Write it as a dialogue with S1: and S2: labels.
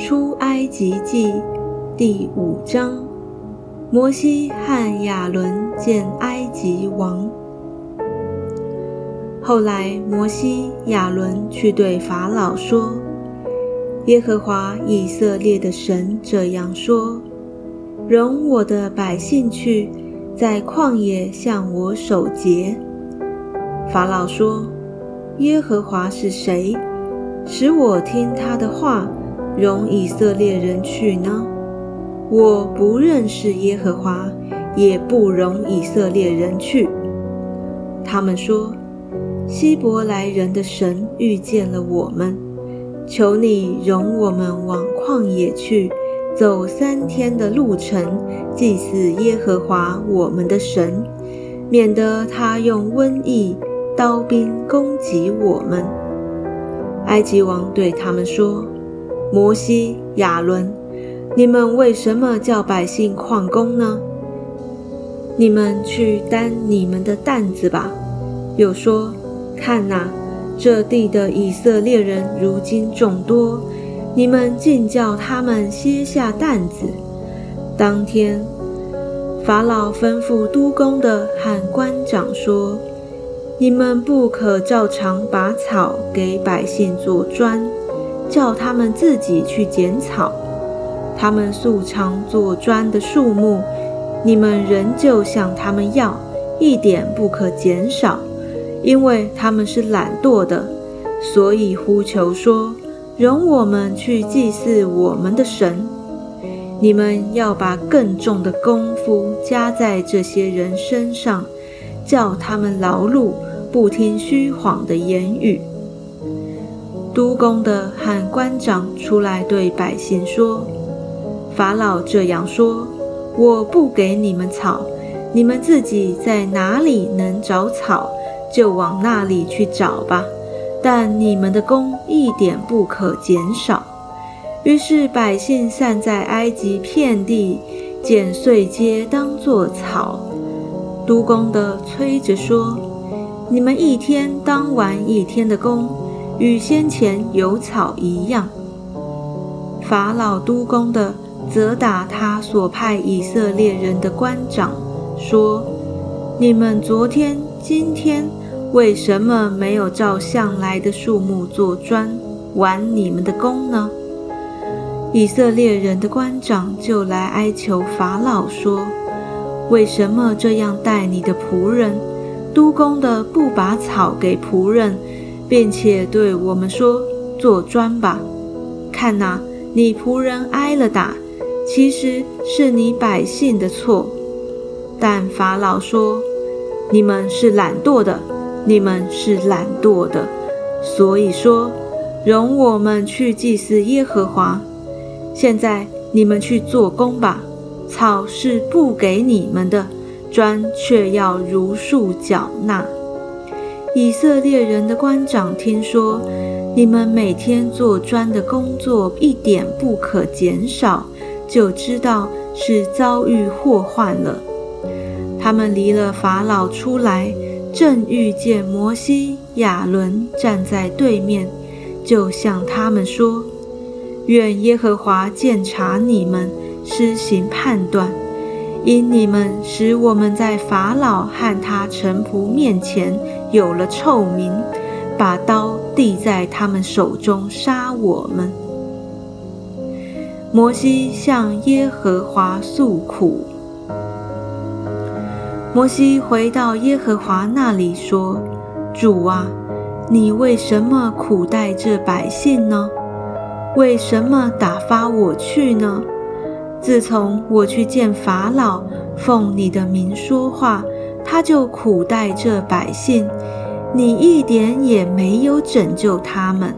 S1: 出埃及记第五章：摩西和亚伦见埃及王。后来，摩西、亚伦去对法老说：“耶和华以色列的神这样说：容我的百姓去，在旷野向我守节。”法老说：“耶和华是谁，使我听他的话？”容以色列人去呢？我不认识耶和华，也不容以色列人去。他们说：“希伯来人的神遇见了我们，求你容我们往旷野去，走三天的路程，祭祀耶和华我们的神，免得他用瘟疫、刀兵攻击我们。”埃及王对他们说。摩西、亚伦，你们为什么叫百姓旷工呢？你们去担你们的担子吧。又说：看哪，这地的以色列人如今众多，你们竟叫他们歇下担子。当天，法老吩咐督工的和官长说：你们不可照常拔草给百姓做砖。叫他们自己去剪草，他们素常做砖的树木，你们仍旧向他们要，一点不可减少，因为他们是懒惰的，所以呼求说：容我们去祭祀我们的神。你们要把更重的功夫加在这些人身上，叫他们劳碌，不听虚谎的言语。督工的和官长出来对百姓说：“法老这样说，我不给你们草，你们自己在哪里能找草，就往那里去找吧。但你们的工一点不可减少。”于是百姓散在埃及遍地，捡碎秸当作草。督工的催着说：“你们一天当完一天的工。”与先前有草一样，法老督工的责打他所派以色列人的官长，说：“你们昨天、今天为什么没有照向来的树木做砖，完你们的工呢？”以色列人的官长就来哀求法老说：“为什么这样待你的仆人？督工的不把草给仆人？”并且对我们说：“做砖吧，看呐，你仆人挨了打，其实是你百姓的错。”但法老说：“你们是懒惰的，你们是懒惰的，所以说，容我们去祭祀耶和华。现在你们去做工吧，草是不给你们的，砖却要如数缴纳。”以色列人的官长听说你们每天做砖的工作一点不可减少，就知道是遭遇祸患了。他们离了法老出来，正遇见摩西、亚伦站在对面，就向他们说：“愿耶和华鉴察你们，施行判断。”因你们使我们在法老和他臣仆面前有了臭名，把刀递在他们手中杀我们。摩西向耶和华诉苦。摩西回到耶和华那里说：“主啊，你为什么苦待这百姓呢？为什么打发我去呢？”自从我去见法老，奉你的名说话，他就苦待这百姓，你一点也没有拯救他们。